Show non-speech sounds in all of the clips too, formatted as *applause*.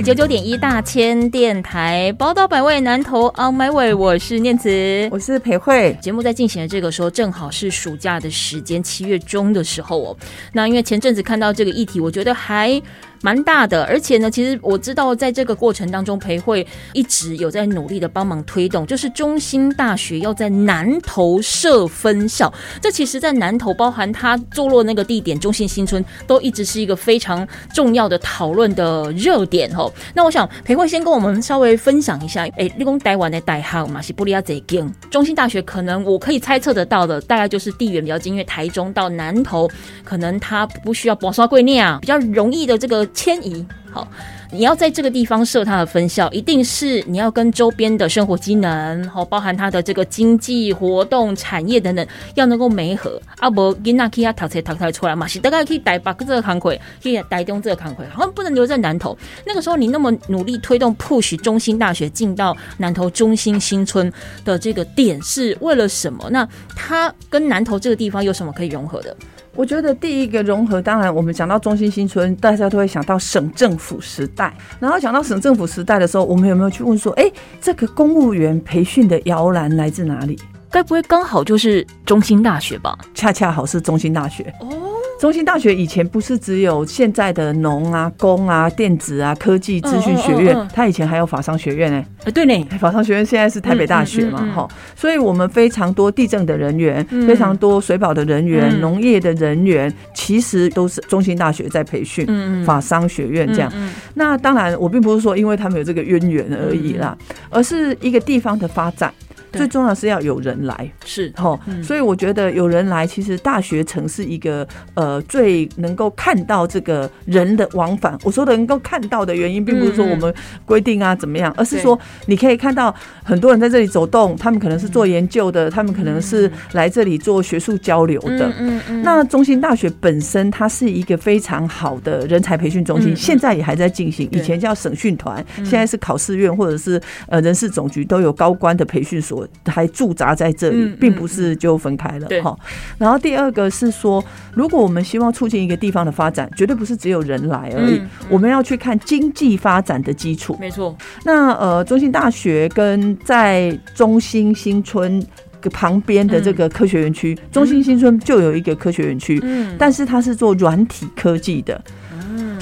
九九点一大千电台宝岛百味南投 On My Way，我是念慈，我是裴慧。节目在进行的这个时候，正好是暑假的时间，七月中的时候哦。那因为前阵子看到这个议题，我觉得还。蛮大的，而且呢，其实我知道，在这个过程当中，培慧一直有在努力的帮忙推动，就是中兴大学要在南投设分校。这其实，在南投，包含它坐落那个地点，中信新村，都一直是一个非常重要的讨论的热点哦。那我想，培慧先跟我们稍微分享一下，哎，立功台湾的代号嘛是布利亚贼根，中兴大学可能我可以猜测得到的，大概就是地缘比较近，因为台中到南投，可能它不需要博刷贵念啊，比较容易的这个。迁移好，你要在这个地方设它的分校，一定是你要跟周边的生活机能，好，包含它的这个经济活动、产业等等，要能够媒合。啊，不，囡仔可以读册读出来出来嘛，是大概可以带北这个康亏，可以带东这个康亏，好像不能留在南投。那个时候你那么努力推动 push 中心大学进到南投中心新村的这个点，是为了什么？那它跟南投这个地方有什么可以融合的？我觉得第一个融合，当然我们讲到中心新村，大家都会想到省政府时代。然后讲到省政府时代的时候，我们有没有去问说，哎，这个公务员培训的摇篮来自哪里？该不会刚好就是中心大学吧？恰恰好是中心大学哦。中心大学以前不是只有现在的农啊、工啊、电子啊、科技资讯学院，它以前还有法商学院呢。哎，对呢，法商学院现在是台北大学嘛，哈，所以我们非常多地震的人员，非常多水保的人员、农业的人员，其实都是中心大学在培训。法商学院这样，那当然我并不是说因为他们有这个渊源而已啦，而是一个地方的发展。最重要是要有人来，是哈，所以我觉得有人来，其实大学城是一个呃最能够看到这个人的往返。我说的能够看到的原因，并不是说我们规定啊怎么样，而是说你可以看到很多人在这里走动，他们可能是做研究的，他们可能是来这里做学术交流的。嗯嗯。那中心大学本身它是一个非常好的人才培训中心，现在也还在进行，以前叫省训团，现在是考试院或者是呃人事总局都有高官的培训所。还驻扎在这里，并不是就分开了哈。然后第二个是说，如果我们希望促进一个地方的发展，绝对不是只有人来而已，我们要去看经济发展的基础。没错。那呃，中心大学跟在中心新村旁边的这个科学园区，中心新村就有一个科学园区，嗯，但是它是做软体科技的。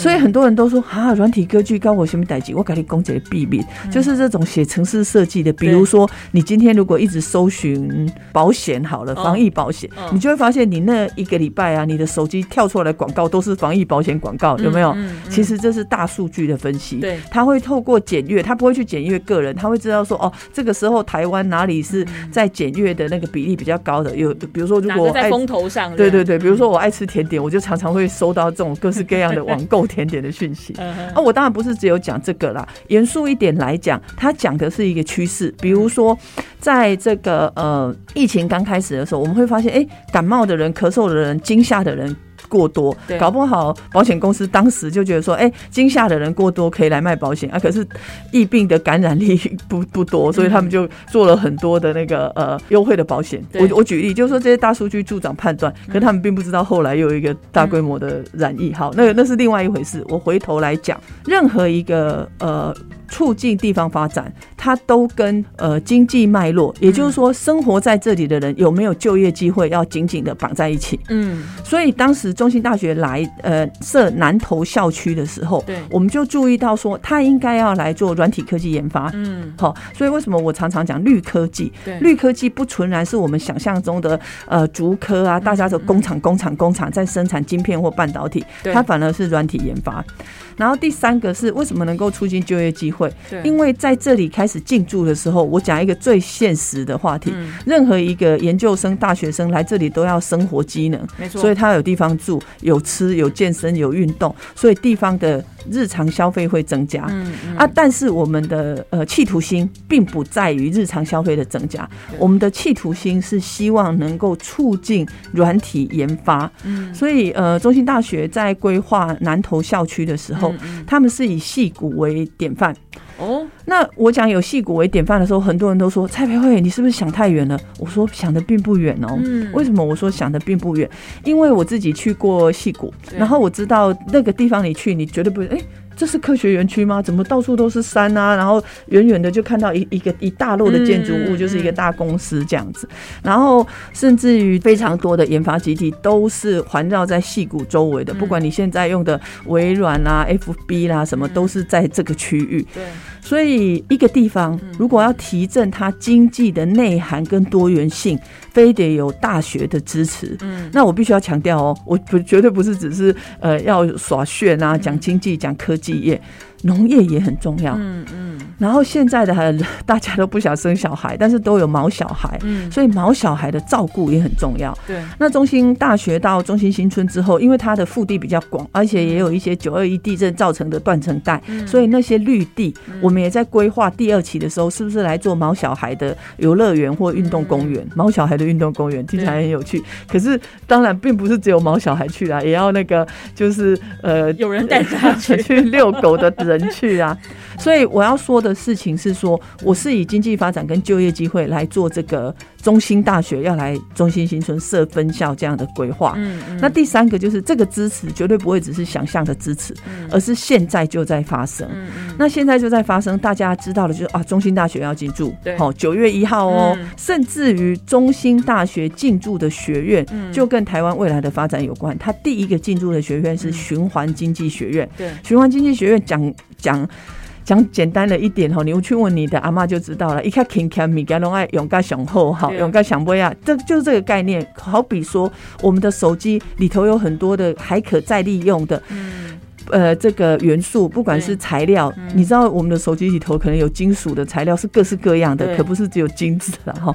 所以很多人都说啊，软体科技跟我什么代级？我给你公姐避免，就是这种写城市设计的。比如说，你今天如果一直搜寻保险好了，防疫保险，你就会发现你那一个礼拜啊，你的手机跳出来的广告都是防疫保险广告，有没有？其实这是大数据的分析。对，他会透过检阅，他不会去检阅个人，他会知道说哦，这个时候台湾哪里是在检阅的那个比例比较高的？有比如说，如果在风头上，对对对，比如说我爱吃甜点，我就常常会收到这种各式各样的 *laughs* 网购。甜点的讯息啊，我当然不是只有讲这个啦。严肃一点来讲，他讲的是一个趋势。比如说，在这个呃疫情刚开始的时候，我们会发现，哎，感冒的人、咳嗽的人、惊吓的人。过多，搞不好保险公司当时就觉得说，哎，惊吓的人过多可以来卖保险啊。可是疫病的感染力不不多，所以他们就做了很多的那个呃优惠的保险。我我举例，就是说这些大数据助长判断，可他们并不知道后来又有一个大规模的染疫。好，那那是另外一回事。我回头来讲，任何一个呃。促进地方发展，它都跟呃经济脉络，也就是说生活在这里的人有没有就业机会，要紧紧的绑在一起。嗯，所以当时中心大学来呃设南投校区的时候，对，我们就注意到说，他应该要来做软体科技研发。嗯，好，所以为什么我常常讲绿科技？对，绿科技不纯然是我们想象中的呃竹科啊，大家的工厂、工厂、工厂在生产晶片或半导体，它反而是软体研发。然后第三个是为什么能够促进就业机会？对，因为在这里开始进驻的时候，我讲一个最现实的话题：任何一个研究生、大学生来这里都要生活机能，没错，所以他有地方住。有吃有健身有运动，所以地方的日常消费会增加。嗯啊，但是我们的呃企图心并不在于日常消费的增加，我们的企图心是希望能够促进软体研发。嗯，所以呃，中兴大学在规划南投校区的时候，他们是以戏骨为典范。哦，那我讲有戏骨为典范的时候，很多人都说蔡培慧，你是不是想太远了？我说想的并不远哦。嗯，为什么我说想的并不远？因为我自己去过戏骨，然后我知道那个地方你去，你绝对不会哎。这是科学园区吗？怎么到处都是山啊？然后远远的就看到一一个一大摞的建筑物，就是一个大公司这样子。然后甚至于非常多的研发基地都是环绕在戏谷周围的。不管你现在用的微软啦、FB 啦什么，都是在这个区域。对。所以一个地方如果要提振它经济的内涵跟多元性。非得有大学的支持，嗯，那我必须要强调哦，我不绝对不是只是呃要耍炫啊，讲经济讲科技业。农业也很重要，嗯嗯，然后现在的 *laughs* 大家都不想生小孩，但是都有毛小孩，嗯，所以毛小孩的照顾也很重要。对，那中心大学到中心新村之后，因为它的腹地比较广，而且也有一些九二一地震造成的断层带，所以那些绿地，我们也在规划第二期的时候，是不是来做毛小孩的游乐园或运动公园？毛小孩的运动公园听起来很有趣，可是当然并不是只有毛小孩去啦，也要那个就是呃有人带着他 *laughs* 去遛狗的。*laughs* 人去啊，所以我要说的事情是说，我是以经济发展跟就业机会来做这个中心大学要来中心新村设分校这样的规划。嗯嗯。那第三个就是这个支持绝对不会只是想象的支持，而是现在就在发生。嗯嗯。那现在就在发生，大家知道的就是啊，中心大学要进驻，对，好，九月一号哦，甚至于中心大学进驻的学院，就跟台湾未来的发展有关。它第一个进驻的学院是循环经济学院，对，循环经济学院讲。讲讲简单了一点哈，你去问你的阿妈就知道了。一看 King Cam 米干龙爱勇敢雄厚哈，勇敢想不呀？这就是这个概念。好比说，我们的手机里头有很多的还可再利用的，嗯呃，这个元素，不管是材料，你知道我们的手机里头可能有金属的材料，是各式各样的，可不是只有金子了哈。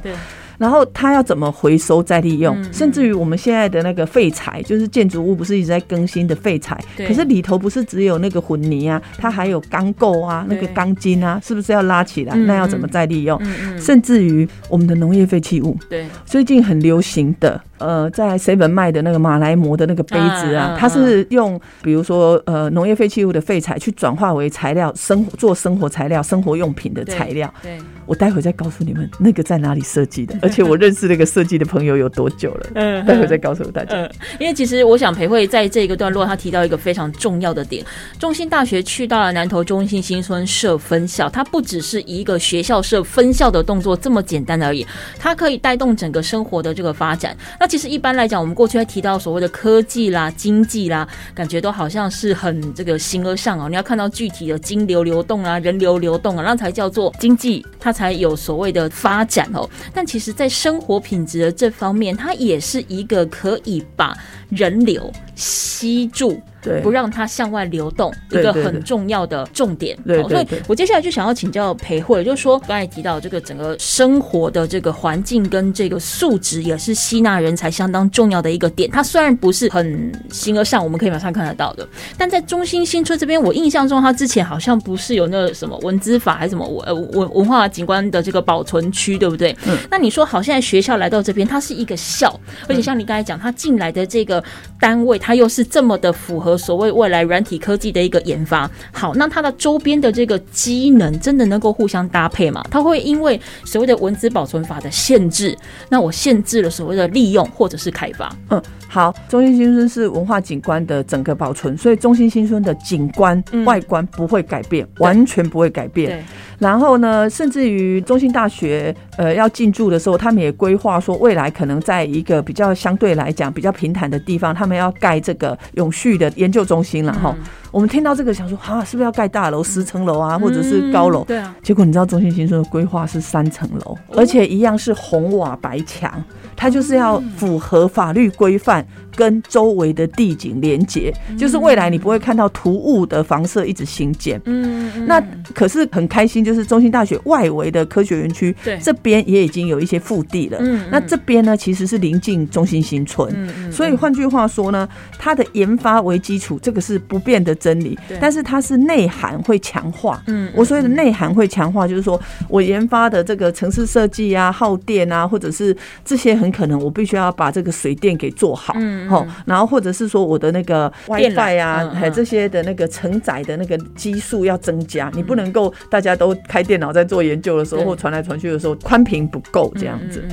然后它要怎么回收再利用？甚至于我们现在的那个废材，就是建筑物不是一直在更新的废材，可是里头不是只有那个混泥啊，它还有钢构啊，那个钢筋啊，是不是要拉起来？那要怎么再利用？甚至于我们的农业废弃物，对，最近很流行的。呃，在 seven 卖的那个马来模的那个杯子啊，它是用比如说呃农业废弃物的废材去转化为材料，生做生活材料、生活用品的材料。对，我待会再告诉你们那个在哪里设计的，而且我认识那个设计的朋友有多久了。嗯，待会再告诉大家。因为其实我想裴慧在这个段落，他提到一个非常重要的点：中心大学去到了南投中心新村设分校，它不只是一个学校设分校的动作这么简单而已，它可以带动整个生活的这个发展。那其实一般来讲，我们过去还提到所谓的科技啦、经济啦，感觉都好像是很这个形而上哦。你要看到具体的金流流动啊、人流流动啊，那才叫做经济，它才有所谓的发展哦。但其实，在生活品质的这方面，它也是一个可以把人流吸住。不让它向外流动，一个很重要的重点。所以，我接下来就想要请教裴慧，就是说，刚才提到这个整个生活的这个环境跟这个素质，也是吸纳人才相当重要的一个点。它虽然不是很形而上，我们可以马上看得到的，但在中心新村这边，我印象中，它之前好像不是有那什么文资法还是什么文文文化景观的这个保存区，对不对？嗯。那你说好，现在学校来到这边，它是一个校，而且像你刚才讲，它进来的这个单位，它又是这么的符合。所谓未来软体科技的一个研发，好，那它的周边的这个机能真的能够互相搭配吗？它会因为所谓的文字保存法的限制，那我限制了所谓的利用或者是开发？嗯，好，中心新村是文化景观的整个保存，所以中心新村的景观外观不会改变，完全不会改变。然后呢，甚至于中心大学呃要进驻的时候，他们也规划说，未来可能在一个比较相对来讲比较平坦的地方，他们要盖这个永续的。研究中心了哈，我们听到这个想说，啊，是不是要盖大楼十层楼啊，或者是高楼？对啊。结果你知道中心新村的规划是三层楼，而且一样是红瓦白墙，它就是要符合法律规范。跟周围的地景连接，就是未来你不会看到突兀的房舍一直新建。嗯，那可是很开心，就是中心大学外围的科学园区，对这边也已经有一些腹地了。嗯，那这边呢，其实是临近中心新村。嗯所以换句话说呢，它的研发为基础，这个是不变的真理。但是它是内涵会强化。嗯，我所谓的内涵会强化，就是说我研发的这个城市设计啊、耗电啊，或者是这些很可能我必须要把这个水电给做好。嗯。好，然后或者是说我的那个 WiFi 啊，还这些的那个承载的那个基数要增加，你不能够大家都开电脑在做研究的时候或传来传去的时候宽屏不够这样子。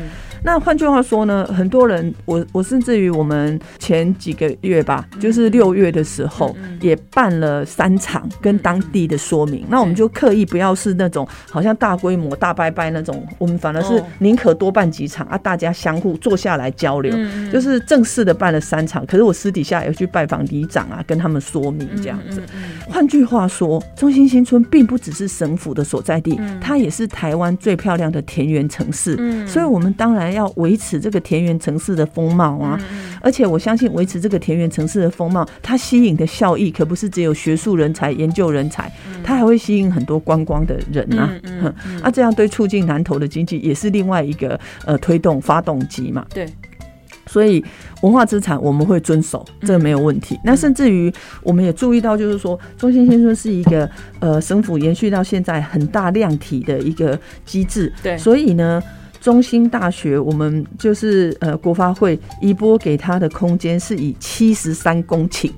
那换句话说呢，很多人，我我甚至于我们前几个月吧，就是六月的时候，也办了三场跟当地的说明。那我们就刻意不要是那种好像大规模大拜拜那种，我们反而是宁可多办几场啊，大家相互坐下来交流，就是正式的办了三场。可是我私底下也去拜访里长啊，跟他们说明这样子。换句话说，中心新村并不只是省府的所在地，它也是台湾最漂亮的田园城市。所以，我们当然。要维持这个田园城市的风貌啊，而且我相信维持这个田园城市的风貌，它吸引的效益可不是只有学术人才、研究人才，它还会吸引很多观光的人呐。啊，这样对促进南投的经济也是另外一个呃推动发动机嘛。对，所以文化资产我们会遵守，这个没有问题。那甚至于我们也注意到，就是说中心先生是一个呃省府延续到现在很大量体的一个机制。对，所以呢。中兴大学，我们就是呃国发会移拨给他的空间是以七十三公顷。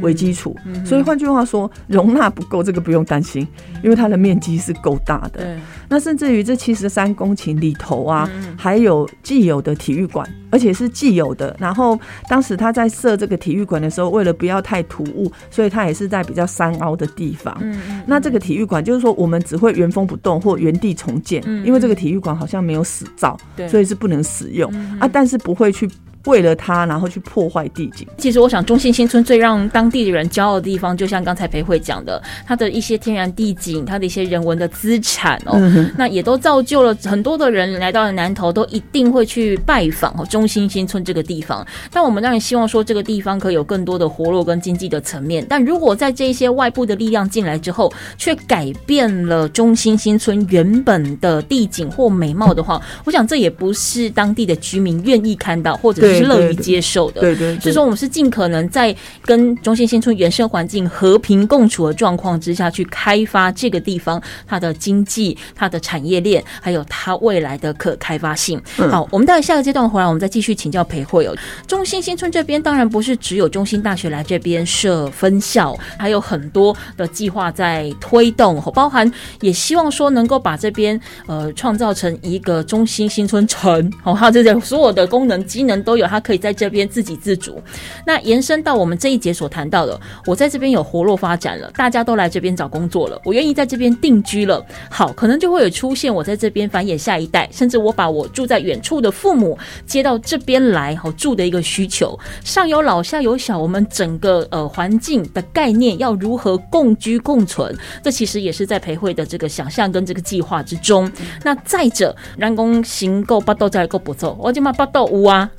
为基础，所以换句话说，容纳不够，这个不用担心，因为它的面积是够大的。那甚至于这七十三公顷里头啊，还有既有的体育馆，而且是既有的。然后当时他在设这个体育馆的时候，为了不要太突兀，所以他也是在比较山凹的地方。那这个体育馆就是说，我们只会原封不动或原地重建，因为这个体育馆好像没有死造，所以是不能使用啊。但是不会去。为了它，然后去破坏地景。其实，我想中心新村最让当地的人骄傲的地方，就像刚才裴慧讲的，它的一些天然地景，它的一些人文的资产哦，那也都造就了很多的人来到了南投，都一定会去拜访哦中心新村这个地方。但我们当然希望说，这个地方可以有更多的活络跟经济的层面。但如果在这些外部的力量进来之后，却改变了中心新村原本的地景或美貌的话，我想这也不是当地的居民愿意看到，或者是。是乐于接受的，对对，所以说我们是尽可能在跟中心新村原生环境和平共处的状况之下去开发这个地方它的经济、它的产业链，还有它未来的可开发性。好，我们待下个阶段回来，我们再继续请教裴慧哦。中心新村这边当然不是只有中心大学来这边设分校，还有很多的计划在推动，包含也希望说能够把这边呃创造成一个中心新村城，哦，还有这些所有的功能机能都有。他可以在这边自给自足。那延伸到我们这一节所谈到的，我在这边有活络发展了，大家都来这边找工作了，我愿意在这边定居了。好，可能就会有出现我在这边繁衍下一代，甚至我把我住在远处的父母接到这边来好住的一个需求。上有老下有小，我们整个呃环境的概念要如何共居共存？这其实也是在培会的这个想象跟这个计划之中。那再者，人工行够八斗再够不错，我就骂八斗屋啊。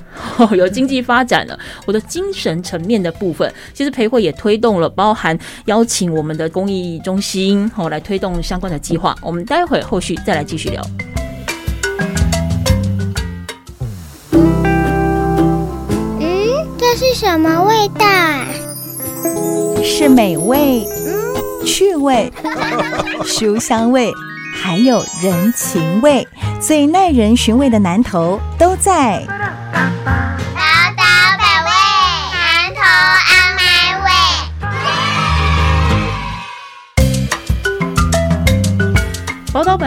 *laughs* 有经济发展了，我的精神层面的部分，其实培会也推动了，包含邀请我们的公益中心哦来推动相关的计划。我们待会后续再来继续聊。嗯，这是什么味道？是美味、嗯趣味、*laughs* 书香味，还有人情味，最耐人寻味的南头都在。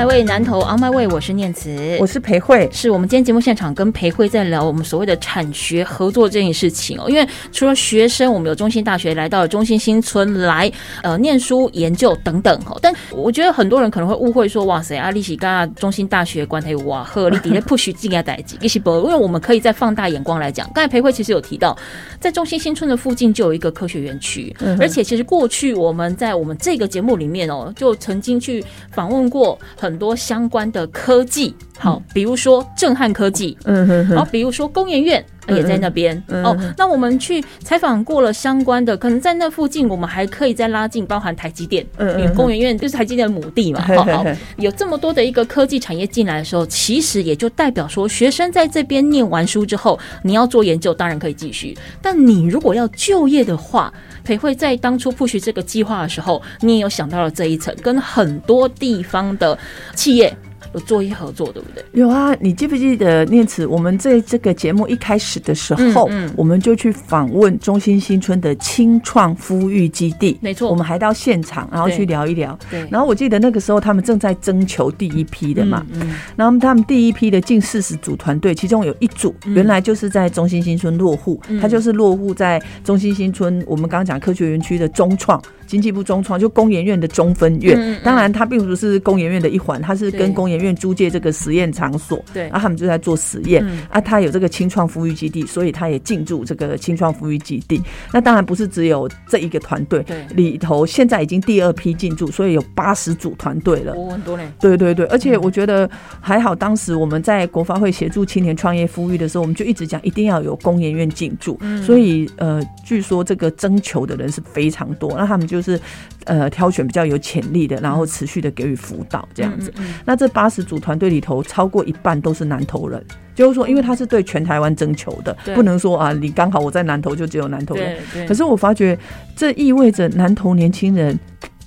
宝岛百位南投 On My Way，我是念慈，我是裴慧，是我们今天节目现场跟裴慧在聊我们所谓的产学合作这件事情哦。因为除了学生，我们有中心大学来到了中心新村来呃念书研究等等哦。但我觉得很多人可能会误会说，哇塞，阿利喜跟中心大学关系哇和你底下不许进来代级，一起不？因为我们可以再放大眼光来讲，刚才裴慧其实有提到，在中心新村的附近就有一个科学园区，而且其实过去我们在我们这个节目里面哦，就曾经去访问过。很多相关的科技，好，比如说震撼科技，嗯哼，然后比如说工研院也在那边哦。那我们去采访过了相关的，可能在那附近，我们还可以再拉近，包含台积电，因为工研院就是台积电的母地嘛。*laughs* 好好，有这么多的一个科技产业进来的时候，其实也就代表说，学生在这边念完书之后，你要做研究，当然可以继续，但你如果要就业的话。裴慧在当初 push 这个计划的时候，你也有想到了这一层，跟很多地方的企业。有做一合作，对不对？有啊，你记不记得念慈？我们在这个节目一开始的时候嗯，我们就去访问中心新村的青创孵育基地。没错，我们还到现场，然后去聊一聊。对。然后我记得那个时候，他们正在征求第一批的嘛。嗯。然后他们第一批的近四十组团队，其中有一组原来就是在中心新村落户，他就是落户在中心新村。我们刚刚讲科学园区的中创。经济部中创就工研院的中分院，当然它并不是工研院的一环，它是跟工研院租借这个实验场所，对，然后他们就在做实验，啊，他有这个青创孵育基地，所以他也进驻这个青创孵育基地。那当然不是只有这一个团队，对里头现在已经第二批进驻，所以有八十组团队了，很多嘞。对对对，而且我觉得还好，当时我们在国发会协助青年创业孵育的时候，我们就一直讲一定要有工研院进驻，所以呃，据说这个征求的人是非常多，那他们就。就是呃，挑选比较有潜力的，然后持续的给予辅导这样子。那这八十组团队里头，超过一半都是南投人，就是说，因为他是对全台湾征求的，不能说啊，你刚好我在南投就只有南投人。可是我发觉，这意味着南投年轻人。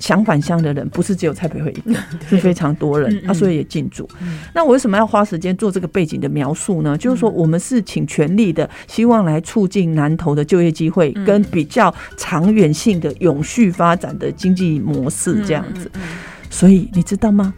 想返乡的人不是只有蔡培慧一个，*laughs* 是非常多人啊，所以也进驻。那我为什么要花时间做这个背景的描述呢？就是说，我们是请全力的，希望来促进南投的就业机会，跟比较长远性的永续发展的经济模式这样子。所以你知道吗？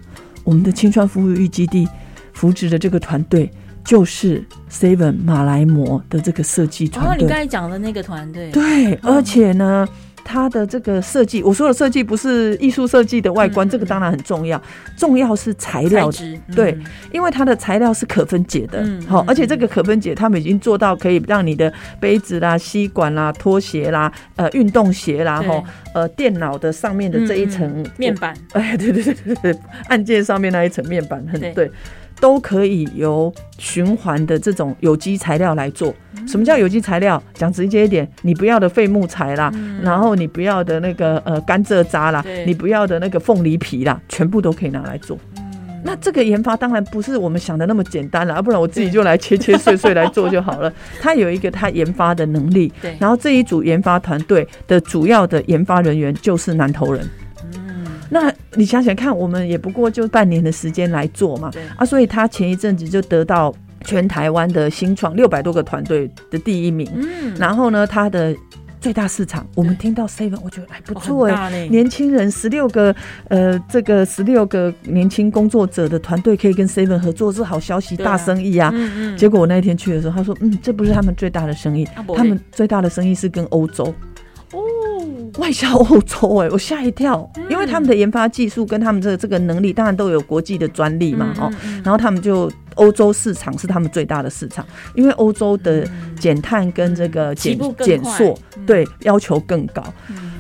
我们的青川服务育基地扶植的这个团队，就是 Seven 马来模的这个设计团队。你刚才讲的那个团队，对，而且呢。它的这个设计，我说的设计不是艺术设计的外观，这个当然很重要，重要是材料，对，因为它的材料是可分解的，好，而且这个可分解，他们已经做到可以让你的杯子啦、吸管啦、拖鞋啦、呃运动鞋啦，哈，呃电脑的上面的这一层面板，*laughs* 哎，对对对对对，按键上面那一层面板很对。都可以由循环的这种有机材料来做。什么叫有机材料？讲直接一点，你不要的废木材啦，然后你不要的那个呃甘蔗渣啦，你不要的那个凤梨皮啦，全部都可以拿来做。那这个研发当然不是我们想的那么简单了，要不然我自己就来切切碎碎来做就好了。*laughs* 他有一个他研发的能力，对。然后这一组研发团队的主要的研发人员就是南投人。那你想想看，我们也不过就半年的时间来做嘛，啊，所以他前一阵子就得到全台湾的新创六百多个团队的第一名。嗯，然后呢，他的最大市场，我们听到 seven，我觉得还不错哎，年轻人十六个，呃，这个十六个年轻工作者的团队可以跟 seven 合作，是好消息，大生意啊。嗯嗯。结果我那一天去的时候，他说，嗯，这不是他们最大的生意，他们最大的生意是跟欧洲。外销欧洲哎，我吓一跳，因为他们的研发技术跟他们这个这个能力，当然都有国际的专利嘛，哦，然后他们就欧洲市场是他们最大的市场，因为欧洲的减碳跟这个减减塑对要求更高。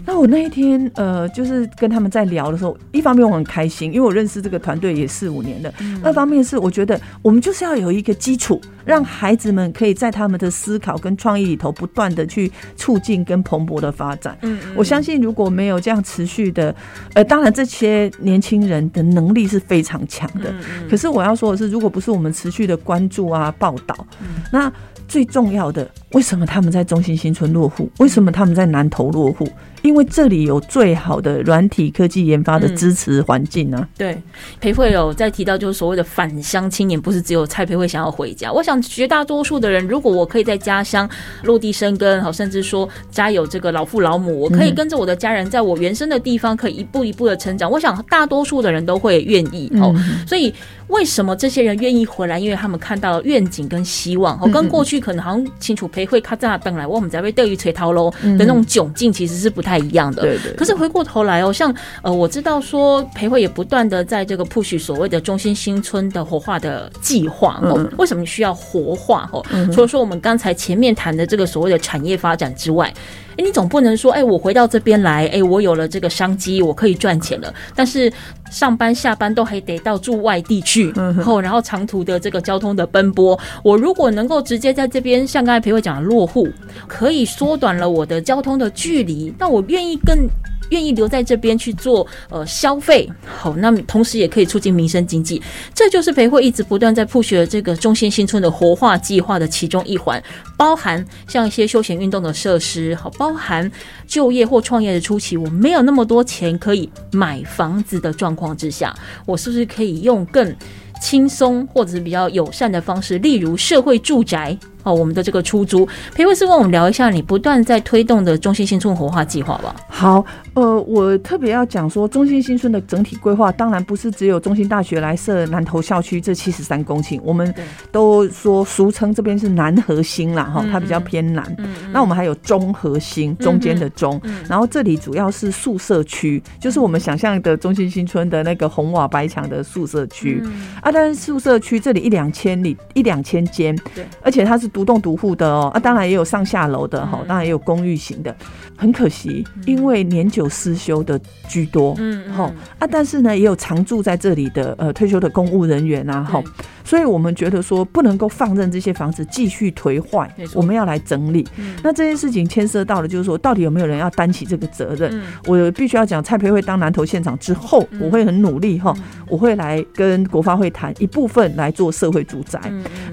那我那一天，呃，就是跟他们在聊的时候，一方面我很开心，因为我认识这个团队也四五年了；二方面是我觉得我们就是要有一个基础，让孩子们可以在他们的思考跟创意里头不断的去促进跟蓬勃的发展。嗯，我相信如果没有这样持续的，呃，当然这些年轻人的能力是非常强的。嗯可是我要说的是，如果不是我们持续的关注啊、报道，那最重要的，为什么他们在中心新村落户？为什么他们在南投落户？因为这里有最好的软体科技研发的支持环境呢。对，裴慧有在提到，就是所谓的返乡青年，不是只有蔡培慧想要回家。我想想绝大多数的人，如果我可以在家乡落地生根，好，甚至说家有这个老父老母，我可以跟着我的家人，在我原生的地方，可以一步一步的成长。我想大多数的人都会愿意哦。所以为什么这些人愿意回来？因为他们看到了愿景跟希望哦，跟过去可能好像清楚培会卡在本来我们在被钓鱼垂涛喽的那种窘境，其实是不太一样的。对对。可是回过头来哦，像呃，我知道说培慧也不断的在这个 push 所谓的中心新村的活化的计划哦。为什么需要活化哦？除了说我们刚才前面谈的这个所谓的产业发展之外。哎，你总不能说，哎，我回到这边来，哎，我有了这个商机，我可以赚钱了。但是上班下班都还得到住外地去，然后然后长途的这个交通的奔波，我如果能够直接在这边，像刚才裴伟讲的落户，可以缩短了我的交通的距离，那我愿意更。愿意留在这边去做呃消费，好，那么同时也可以促进民生经济，这就是培会一直不断在铺学这个中心新村的活化计划的其中一环，包含像一些休闲运动的设施，好，包含就业或创业的初期，我没有那么多钱可以买房子的状况之下，我是不是可以用更轻松或者是比较友善的方式，例如社会住宅。哦，我们的这个出租，裴博士跟我们聊一下你不断在推动的中心新村活化计划吧。好，呃，我特别要讲说，中心新村的整体规划，当然不是只有中心大学来设南投校区这七十三公顷，我们都说俗称这边是南核心啦，哈，它比较偏南。那我们还有中核心，中间的中，然后这里主要是宿舍区，就是我们想象的中心新村的那个红瓦白墙的宿舍区啊。但是宿舍区这里一两千里一两千间，对，而且它是。独栋独户的哦，啊，当然也有上下楼的哈，当然也有公寓型的。很可惜，因为年久失修的居多，嗯，哈啊，但是呢，也有常住在这里的呃退休的公务人员啊，哈。所以我们觉得说不能够放任这些房子继续颓坏，我们要来整理。那这件事情牵涉到了，就是说到底有没有人要担起这个责任？我必须要讲，蔡培会当南投县长之后，我会很努力哈，我会来跟国发会谈一部分来做社会住宅。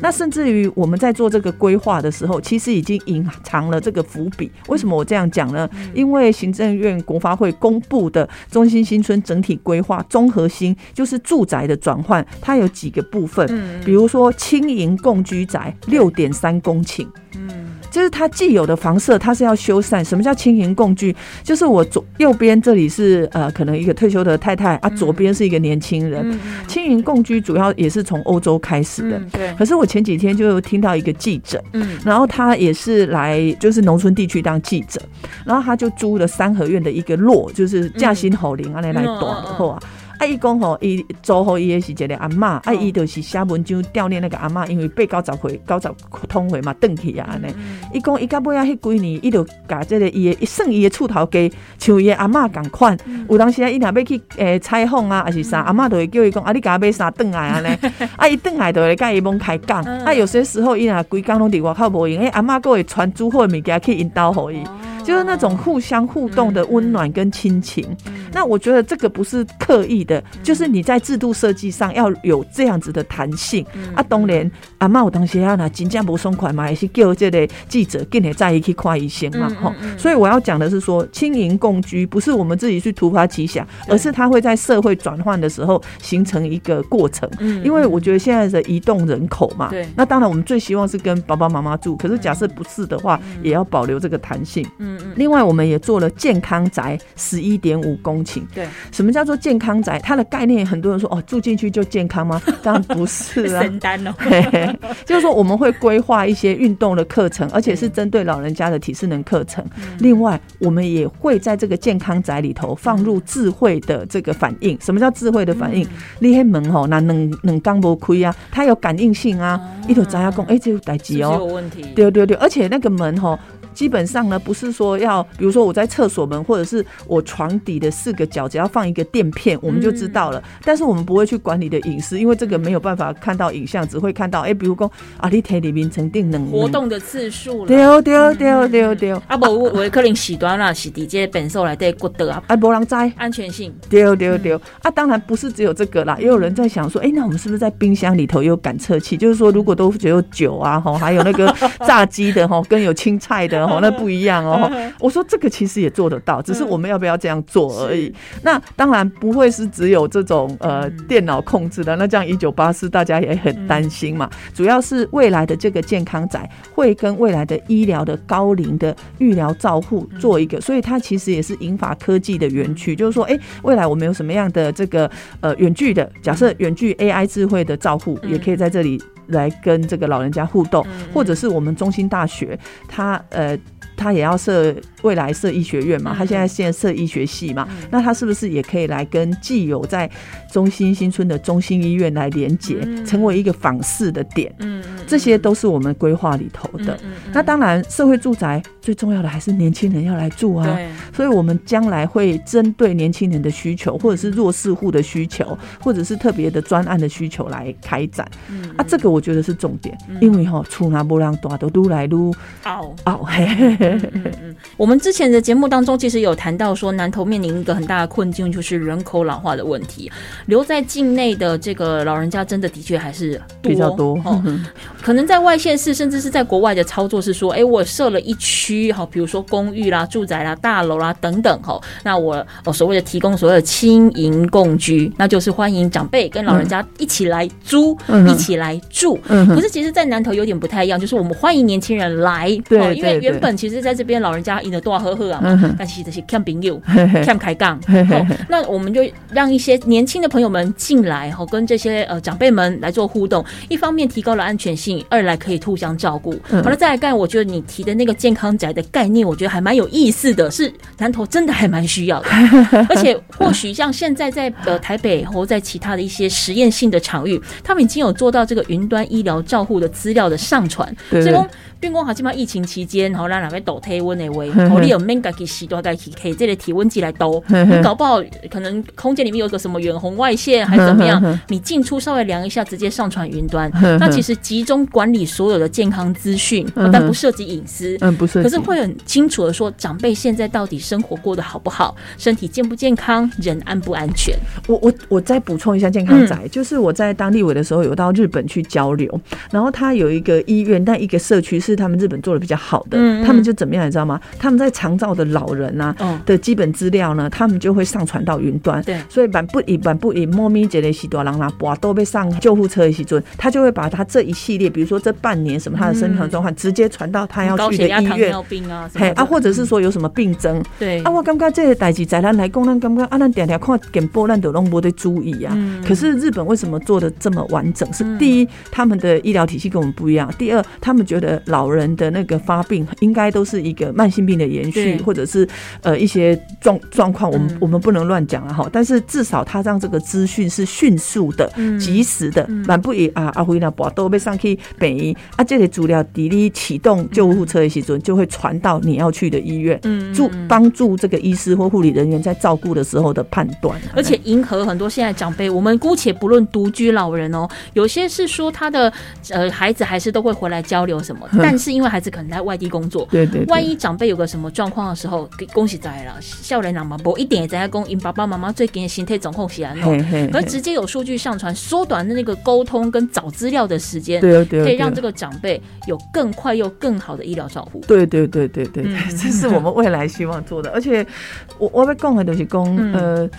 那甚至于我们在做这个规划的时候，其实已经隐藏了这个伏笔。为什么我这样讲呢？因为行政院国发会公布的中心新村整体规划综合新，就是住宅的转换，它有几个部分。比如说轻盈共居宅六点三公顷，嗯，就是它既有的房舍，它是要修缮。什么叫轻盈共居？就是我左右边这里是呃，可能一个退休的太太啊，左边是一个年轻人。轻盈共居主要也是从欧洲开始的，对。可是我前几天就听到一个记者，嗯，然后他也是来就是农村地区当记者，然后他就租了三合院的一个落，就是架新吼林啊来来短的话。啊，伊讲吼，伊租好伊的是一个阿嬷，啊，伊就是写文章悼念那个阿嬷，因为八九十岁、九十通岁嘛，转去啊安尼。伊讲伊到尾啊，迄几年，伊就甲这个伊的算伊的厝头家，像伊的阿嬷共款。有当时啊，伊若要去诶采访啊，还是啥，阿嬷都会叫伊讲，啊，你甲买啥转来安尼。啊，伊转来就会甲伊蒙开讲。啊，有些时候伊若规工拢伫外口无闲，诶，阿嬷佫会传煮好的物件去因兜互伊。就是那种互相互动的温暖跟亲情，那我觉得这个不是刻意的，就是你在制度设计上要有这样子的弹性。啊，当然阿妈有当时啊，那真正不松快嘛，也是叫这类记者跟你在一起看一些嘛，哈。所以我要讲的是说，轻盈共居不是我们自己去突发奇想，而是它会在社会转换的时候形成一个过程。因为我觉得现在的移动人口嘛，对，那当然我们最希望是跟爸爸妈妈住，可是假设不是的话，也要保留这个弹性。嗯。另外，我们也做了健康宅十一点五公顷。对，什么叫做健康宅？它的概念，很多人说哦，住进去就健康吗？*laughs* 当然不是啊，神单哦。*laughs* 就是说，我们会规划一些运动的课程，而且是针对老人家的体适能课程。另外，我们也会在这个健康宅里头放入智慧的这个反应。什么叫智慧的反应？你黑门吼，那能能刚不亏啊？它有感应性啊，一头砸下工，哎，这有待机哦，有问题。对对对，而且那个门吼。基本上呢，不是说要，比如说我在厕所门或者是我床底的四个角，只要放一个垫片，我们就知道了。但是我们不会去管你的隐私，因为这个没有办法看到影像，只会看到哎，比如说啊，你体里面曾定能活动的次数，丢丢丢丢丢，啊不，我可能洗端啦，洗底这本受来对骨的啊，啊，不让摘。安全性，丢丢丢啊，当然不是只有这个啦，也有人在想说，哎，那我们是不是在冰箱里头有感测器？就是说，如果果都只有酒啊，哈，还有那个 *laughs* 炸鸡的吼，跟有青菜的吼，那不一样哦。*laughs* 我说这个其实也做得到，只是我们要不要这样做而已。那当然不会是只有这种呃电脑控制的，那这样一九八四大家也很担心嘛。主要是未来的这个健康宅会跟未来的医疗的高龄的预疗照护做一个，所以它其实也是引发科技的园区，就是说，哎，未来我们有什么样的这个呃远距的，假设远距 AI 智慧的照护，也可以在这里来跟这个老人家互动，或者是我们中心大学，它呃。他也要设未来设医学院嘛？他现在现在设医学系嘛？那他是不是也可以来跟既有在中心新村的中心医院来连接，成为一个访视的点？嗯这些都是我们规划里头的。那当然，社会住宅最重要的还是年轻人要来住啊。所以我们将来会针对年轻人的需求，或者是弱势户的需求，或者是特别的专案的需求来开展。啊，这个我觉得是重点，因为哈，出拿不让多都撸来撸，哦哦嘿。嗯嗯，我们之前的节目当中，其实有谈到说，南投面临一个很大的困境，就是人口老化的问题。留在境内的这个老人家，真的的确还是比较多。可能在外县市，甚至是在国外的操作是说，哎，我设了一区，哈，比如说公寓啦、住宅啦、大楼啦等等，哈，那我哦所谓的提供所谓的轻盈共居，那就是欢迎长辈跟老人家一起来租，一起来住。可是其实，在南投有点不太一样，就是我们欢迎年轻人来，对，因为原本其实。在这边老人家赢得多少呵呵啊？但其实这些看朋友、看开杠。那我们就让一些年轻的朋友们进来，哈，跟这些呃长辈们来做互动。一方面提高了安全性，二来可以互相照顾。好了，再来干，我觉得你提的那个健康宅的概念，我觉得还蛮有意思的，是南投真的还蛮需要的。*laughs* 而且或许像现在在呃台北或在其他的一些实验性的场域，他们已经有做到这个云端医疗照护的资料的上传。所以说。变光好，起码疫情期间，然后让两位抖体温的位，我你有免家己洗多家己可以这类体温计来抖，*laughs* 你搞不好可能空间里面有个什么远红外线还是怎么样，*laughs* 你进出稍微量一下，直接上传云端。*laughs* 那其实集中管理所有的健康资讯，但不涉及隐私，嗯，不涉及，可是会很清楚的说长辈现在到底生活过得好不好，身体健不健康，人安不安全。我我我再补充一下健康仔，就是我在当立委的时候有到日本去交流，然后他有一个医院，但一个社区是。是他们日本做的比较好的，他们就怎么样，你知道吗？他们在长照的老人啊的基本资料呢，他们就会上传到云端。对，所以板不以板不以莫咪杰的西多郎啦，哇，都被上救护车的时阵，他就会把他这一系列，比如说这半年什么他的身体状况，直接传到他要去的医院。嘿啊，或者是说有什么病症。对啊，我感觉这个代志在咱来讲，咱感觉啊，咱点点看点波，咱都拢无得注意啊。可是日本为什么做的这么完整？是第一，他们的医疗体系跟我们不一样；第二，他们觉得老。老人的那个发病应该都是一个慢性病的延续，或者是呃一些状状况，我们我们不能乱讲啊哈。但是至少他让这个资讯是迅速的、及时的，满不以啊阿辉那把都被上去北医啊，这里主料滴滴启动救护车的时阵，就会传到你要去的医院，助帮助这个医师或护理人员在照顾的时候的判断。而且迎合很多现在长辈，我们姑且不论独居老人哦，有些是说他的呃孩子还是都会回来交流什么，*laughs* 但但是因为孩子可能在外地工作，对对，万一长辈有个什么状况的时候，恭喜在了，笑脸郎嘛，不一点也在公，因爸爸妈妈最近心态总控起来弄，而直接有数据上传，缩短的那个沟通跟找资料的时间，对对，可以让这个长辈有更快又更好的医疗照护。对对对对对，*laughs* 这是我们未来希望做的。而且我我被讲的东西讲，呃。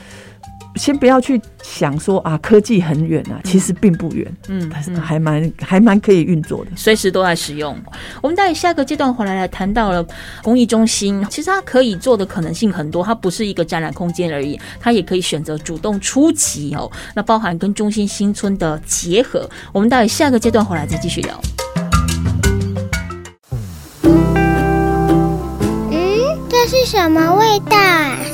先不要去想说啊，科技很远啊，其实并不远，嗯，还蛮还蛮可以运作的，随时都在使用。我们在下个阶段回来来谈到了公益中心，其实它可以做的可能性很多，它不是一个展览空间而已，它也可以选择主动出击哦。那包含跟中心新村的结合，我们待下个阶段回来再继续聊。嗯，这是什么味道？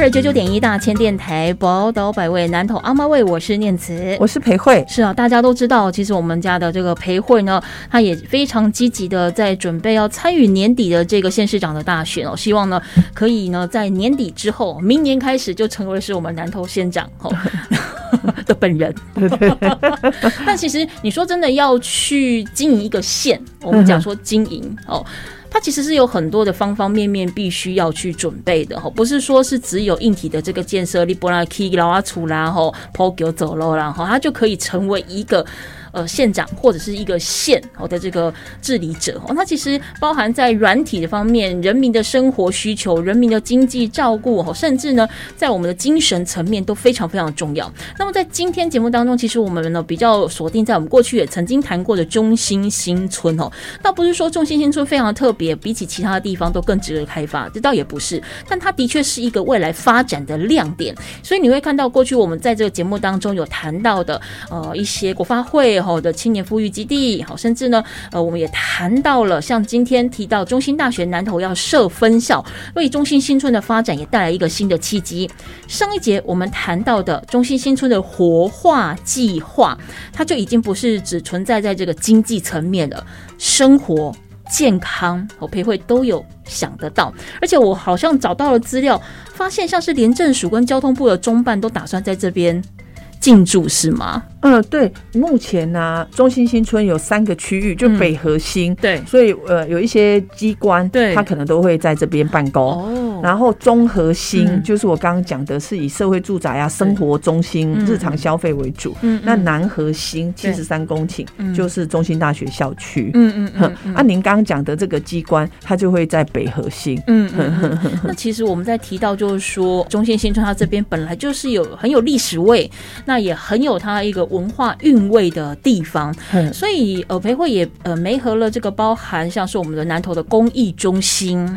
二九九点一大千电台宝岛百味南投阿妈味，我是念慈，我是裴慧。是啊，大家都知道，其实我们家的这个裴慧呢，他也非常积极的在准备要参与年底的这个县市长的大选哦，希望呢可以呢在年底之后，明年开始就成为是我们南投县长哦 *laughs* 的本人。*laughs* 但其实你说真的要去经营一个县，我们讲说经营哦。它其实是有很多的方方面面必须要去准备的哈，不是说是只有硬体的这个建设，你不拉 key 拉啊出啦吼，抛球走喽，然后它就可以成为一个。呃，县长或者是一个县哦的这个治理者哦，那其实包含在软体的方面，人民的生活需求、人民的经济照顾哦，甚至呢，在我们的精神层面都非常非常重要。那么在今天节目当中，其实我们呢比较锁定在我们过去也曾经谈过的中心新村哦，倒不是说中心新村非常特别，比起其他的地方都更值得开发，这倒也不是，但它的确是一个未来发展的亮点。所以你会看到过去我们在这个节目当中有谈到的呃一些国发会。好的青年富裕基地，好，甚至呢，呃，我们也谈到了，像今天提到中心大学南投要设分校，为中心新村的发展也带来一个新的契机。上一节我们谈到的中心新村的活化计划，它就已经不是只存在在这个经济层面了，生活、健康和培会都有想得到。而且我好像找到了资料，发现像是廉政署跟交通部的中办都打算在这边。进驻是吗？嗯，对。目前呢，中心新村有三个区域，就北核心。对，所以呃，有一些机关，对，他可能都会在这边办公。哦。然后中核心就是我刚刚讲的，是以社会住宅啊、生活中心、日常消费为主。嗯。那南核心七十三公顷，就是中心大学校区。嗯嗯嗯。啊，您刚刚讲的这个机关，它就会在北核心。嗯。那其实我们在提到，就是说中心新村它这边本来就是有很有历史味。那也很有它一个文化韵味的地方，所以呃培会也呃媒合了这个包含像是我们的南投的公益中心，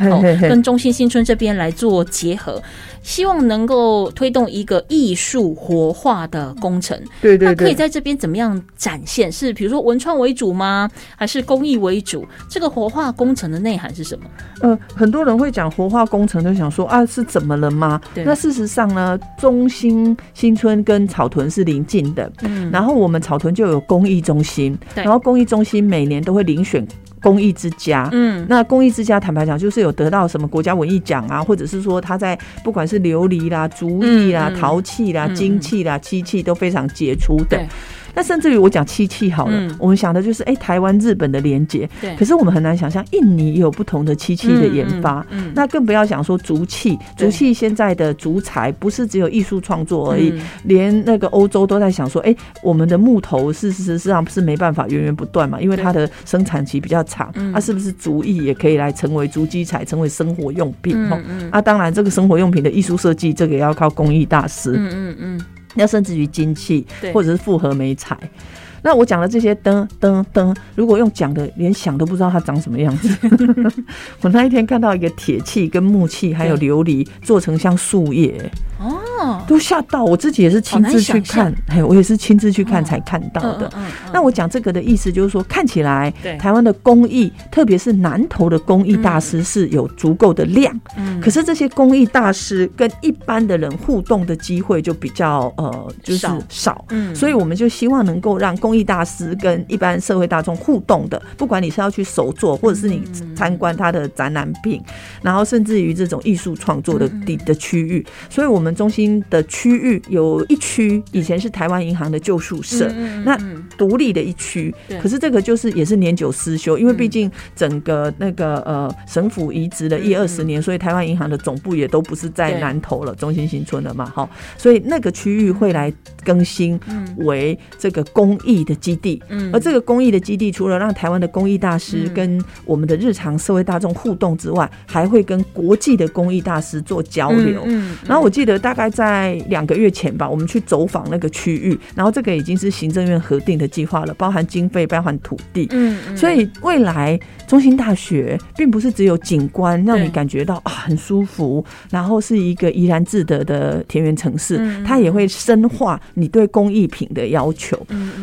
跟中心新村这边来做结合。希望能够推动一个艺术活化的工程，对对，那可以在这边怎么样展现？是比如说文创为主吗？还是公益为主？这个活化工程的内涵是什么？呃，很多人会讲活化工程，就想说啊，是怎么了吗？那事实上呢，中心新村跟草屯是邻近的，嗯，然后我们草屯就有公益中心，然后公益中心每年都会遴选。公益之家，嗯，那公益之家，坦白讲，就是有得到什么国家文艺奖啊，或者是说他在不管是琉璃啦、竹艺啦、陶器啦、金器啦、漆器都非常杰出的。那甚至于我讲漆器好了，我们想的就是哎，台湾日本的连接。对。可是我们很难想象，印尼也有不同的漆器的研发。嗯。那更不要想说竹器，竹器现在的竹材不是只有艺术创作而已，连那个欧洲都在想说，哎，我们的木头事实上是没办法源源不断嘛，因为它的生产期比较长。嗯。啊，是不是竹艺也可以来成为竹基材，成为生活用品？嗯嗯。啊，当然，这个生活用品的艺术设计，这个也要靠工艺大师。嗯嗯嗯。那甚至于金器，或者是复合美彩。那我讲的这些灯灯灯，如果用讲的，连想都不知道它长什么样子。*laughs* 我那一天看到一个铁器、跟木器，还有琉璃做成像树叶。哦，都吓到我自己也是亲自去看，哎，我也是亲自去看才看到的。那我讲这个的意思就是说，看起来台湾的工艺，特别是南投的工艺大师是有足够的量。嗯，可是这些工艺大师跟一般的人互动的机会就比较呃，就是少。嗯，所以我们就希望能够让工艺大师跟一般社会大众互动的，不管你是要去手作，或者是你参观他的展览品，然后甚至于这种艺术创作的地的区域。所以，我们中心的区域有一区以前是台湾银行的旧宿舍，那独立的一区。可是这个就是也是年久失修，因为毕竟整个那个呃省府移植了一二十年，所以台湾银行的总部也都不是在南投了，中心新村了嘛，哈。所以那个区域会来更新为这个公益的基地。而这个公益的基地，除了让台湾的公益大师跟我们的日常社会大众互动之外，还会跟国际的公益大师做交流。然后。我记得大概在两个月前吧，我们去走访那个区域，然后这个已经是行政院核定的的计划了，包含经费，包含土地。嗯嗯，所以未来中心大学并不是只有景观让你感觉到啊很舒服，然后是一个怡然自得的田园城市，嗯它也会深化你对工艺品的要求。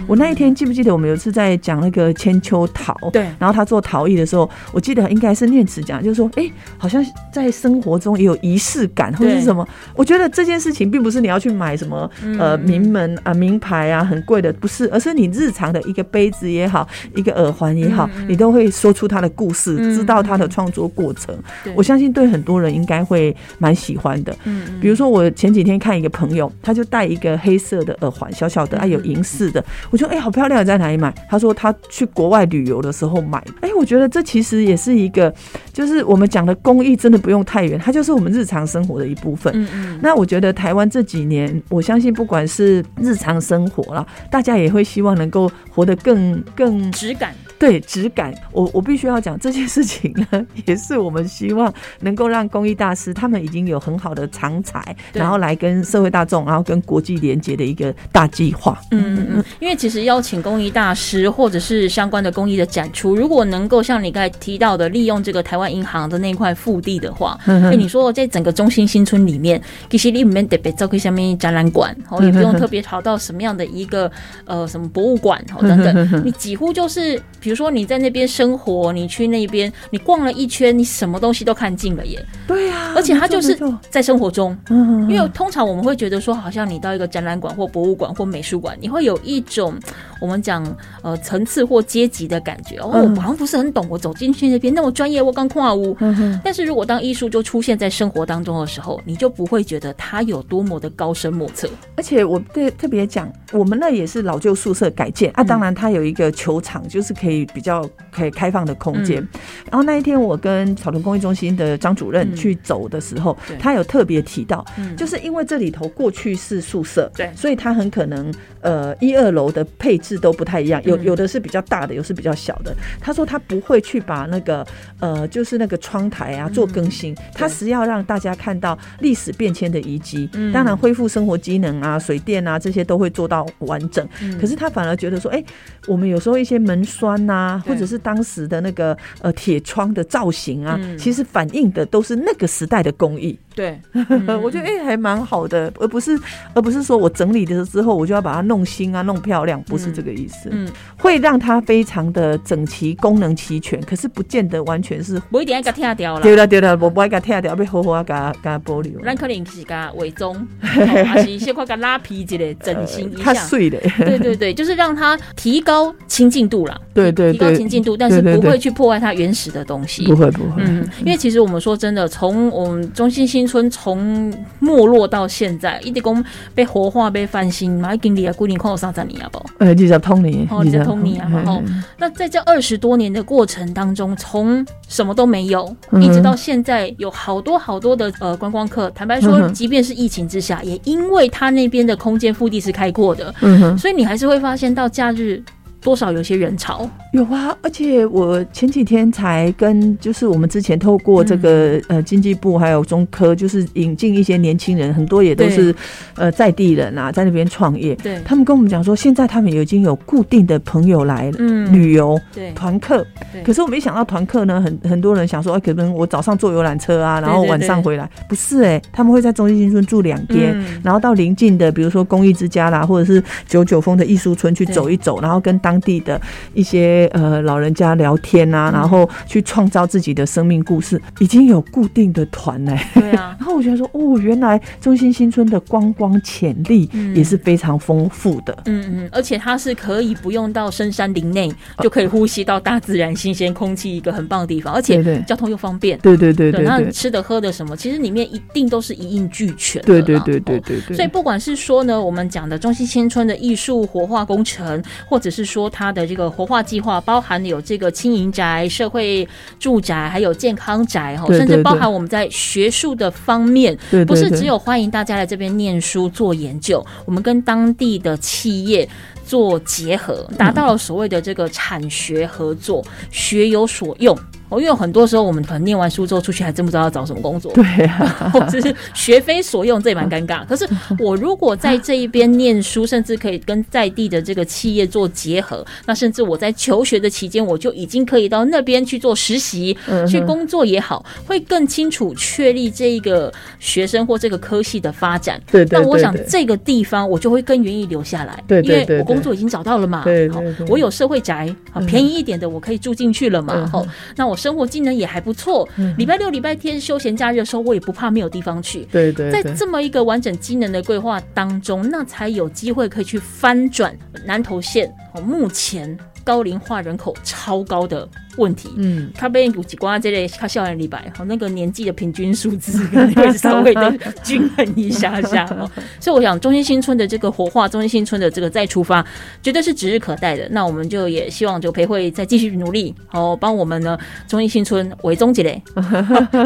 我那一天记不记得我们有一次在讲那个千秋陶？对然后他做陶艺的时候，我记得应该是念慈讲，就是说，哎、好像在生活中也有仪式感，或者是什么。我觉得这件事情并不是你要去买什么呃嗯名门啊、名牌啊、很贵的，不是，而是你日常的一个杯子也好，一个耳环也好，你都会说出它的故事，嗯知道他的创作过程。我相信对很多人应该会蛮喜欢的。嗯嗯比如说，我前几天看一个朋友，他就戴一个黑色的耳环，小小的，啊，有银饰的。我觉得，哎、好漂亮，在哪里买？他说他去国外旅游的时候买。哎、我觉得这其实也是一个，就是我们讲的工艺，真的不用太远，它就是我们日常生活的一部分。嗯嗯那我觉得台湾这几年，我相信不管是日常生活啦，大家也会希望能够活得更更质感对质感，我我必须要讲这件事情呢，也是我们希望能够让工艺大师他们已经有很好的长才，然后来跟社会大众，然后跟国际连接的一个大计划。嗯嗯嗯，因为其实邀请工艺大师或者是相关的工艺的展出，如果能够像你刚才提到的，利用这个台湾银行的那块腹地的话，哎、你说在整个中心新村里面，其实里面得被造个下面展览馆，哦，也不用特别跑到什么样的一个呃什么博物馆哦等等，你几乎就是，比如说你在那边生活，你去那边你逛了一圈，你什么东西都看尽了耶，对呀、而且它就是在生活中，嗯。因为通常我们会觉得说，好像你到一个展览馆或博物馆或美术馆，你会有一种我们讲呃层次或阶级的感觉。哦，嗯我好像不是很懂，我走进去那边那么专业，我刚跨屋。但是如果当艺术就出现在生活当中的时候，你就不会觉得它有多么的高深莫测。而且我对特别讲，我们那也是老旧宿舍改建啊，当然它有一个球场，就是可以比较可以开放的空间。嗯然后那一天我跟草屯公益中心的张主任嗯去走的时候，对他有特别提到，嗯就是因为这里头过去是宿舍，对所以他很可能呃一二楼的配置都不太一样，有嗯有的是比较大的，有的是比较小的。他说他不会去把那个呃就是那个窗台啊做更新，他是要让大家看到历史变迁的遗迹，嗯当然恢复生活机能啊、水电啊这些都会做到完整。嗯可是他反而觉得说，哎、我们有时候一些门栓呐、对或者是当时的那个呃铁窗的造型啊，嗯其实反映的都是那个时代的工艺。对，*laughs* 我觉得哎、还蛮好的，而不是而不是说我整理的之后我就要把它弄新啊、弄漂亮，不是这个意思。嗯，会让它非常的整齐、功能齐全，可是不见得完全是。我一定要给它掉了。对了对了，我不爱给它拆掉，被好好啊给它给它保留。咱可能是给它伪装，*laughs* 哦还是先快给它拉皮之类，整形一下。它碎的，对对对，就是让它提高亲近度啦，对对提高对亲近度，但是不会去破坏它原始的东西。不会不会。嗯，因为其实我们说真的，从我们中心新村从没落到现在，一直讲被活化、被翻新嘛，已经离啊规定快有三十年啊，不？呃，二十通年，哦，你在通你啊，然后那在这二十多年的过程当中，从什么都没有，嗯一直到现在，有好多好多的呃观光客。坦白说，即便是疫情之下，也因为他那边的空间腹地是开阔的，嗯哼，所以你还是会发现到假日多少有些人潮。有啊，而且我前几天才跟，就是我们之前透过这个、嗯。呃经济部还有中科，就是引进一些年轻人，很多也都是呃在地人啊，在那边创业。对，他们跟我们讲说，现在他们已经有固定的朋友来嗯，旅游对，团客，对。可是我没想到团客呢，很很多人想说，哎，可能我早上坐游览车啊，然后晚上回来，不是哎、他们会在中心新村住两天，嗯。然后到邻近的，比如说公益之家啦，或者是九九峰的艺术村去走一走，然后跟当地的一些呃老人家聊天啊，嗯然后去创造自己的生命故事，已经有固定的团嘞。对啊，*laughs* 然后我觉得说，哦，原来中心新村的观光潜力嗯也是非常丰富的。嗯嗯，而且它是可以不用到深山林内就可以呼吸到大自然新鲜空气一个很棒的地方，而且交通又方便。对对对对对那吃的喝的什么，其实里面一定都是一应俱全。对对对对哦对对。所以不管是说呢，我们讲的中心新村的艺术活化工程，或者是说它的这个活化计划，包含有这个轻盈宅、社会住宅，还有健康宅哈，甚至包含我们在学术的方面，对对对不是只有欢迎大家来这边念书做研究，我们跟当地的企业。做结合，达到了所谓的这个产学合作，学有所用哦，因为很多时候我们可能念完书之后出去，还真不知道要找什么工作，对啊，*laughs* 或者是学非所用，这也蛮尴尬。可是我如果在这一边念书，甚至可以跟在地的这个企业做结合，那甚至我在求学的期间，我就已经可以到那边去做实习、去工作也好，会更清楚确立这一个学生或这个科系的发展。对对那我想这个地方我就会更愿意留下来，对对对因为我工作已经找到了嘛，好对对对。我有社会宅，好便宜一点的我可以住进去了嘛，嗯。好，那我生活技能也还不错，礼拜六、礼拜天休闲假日的时候，我也不怕没有地方去。在对对在，这么一个完整机能的规划当中，那才有机会可以去翻转南投县哦目前高龄化人口超高的问题。嗯，他被有几瓜这类他校园李白，好那个年纪的平均数字可能会稍微的均衡一下下哦。*laughs* 所以我想中心新村的这个活化，中心新村的这个再出发，绝对是指日可待的。那我们就也希望就培会再继续努力，哦，帮我们呢中心新村为中几类，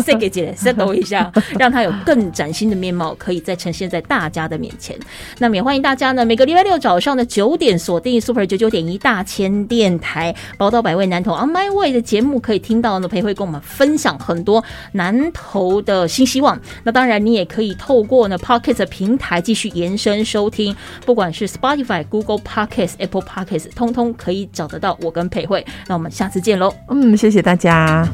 再给几类 settle 一下，让它有更崭新的面貌，可以再呈现在大家的面前。那么也欢迎大家呢，每个礼拜六早上的九点锁定 Super 九九点一大千电台，宝岛百位男童 On My Way 的节目，可以听到呢培慧跟我们分享很多南投的新希望。那当然，你也可以透过呢 Pocket 平台继续延伸收听，不管是 Spotify、Google Pocket、Apple Pocket，通通可以找得到我跟培慧。那我们下次见喽。嗯，谢谢大家。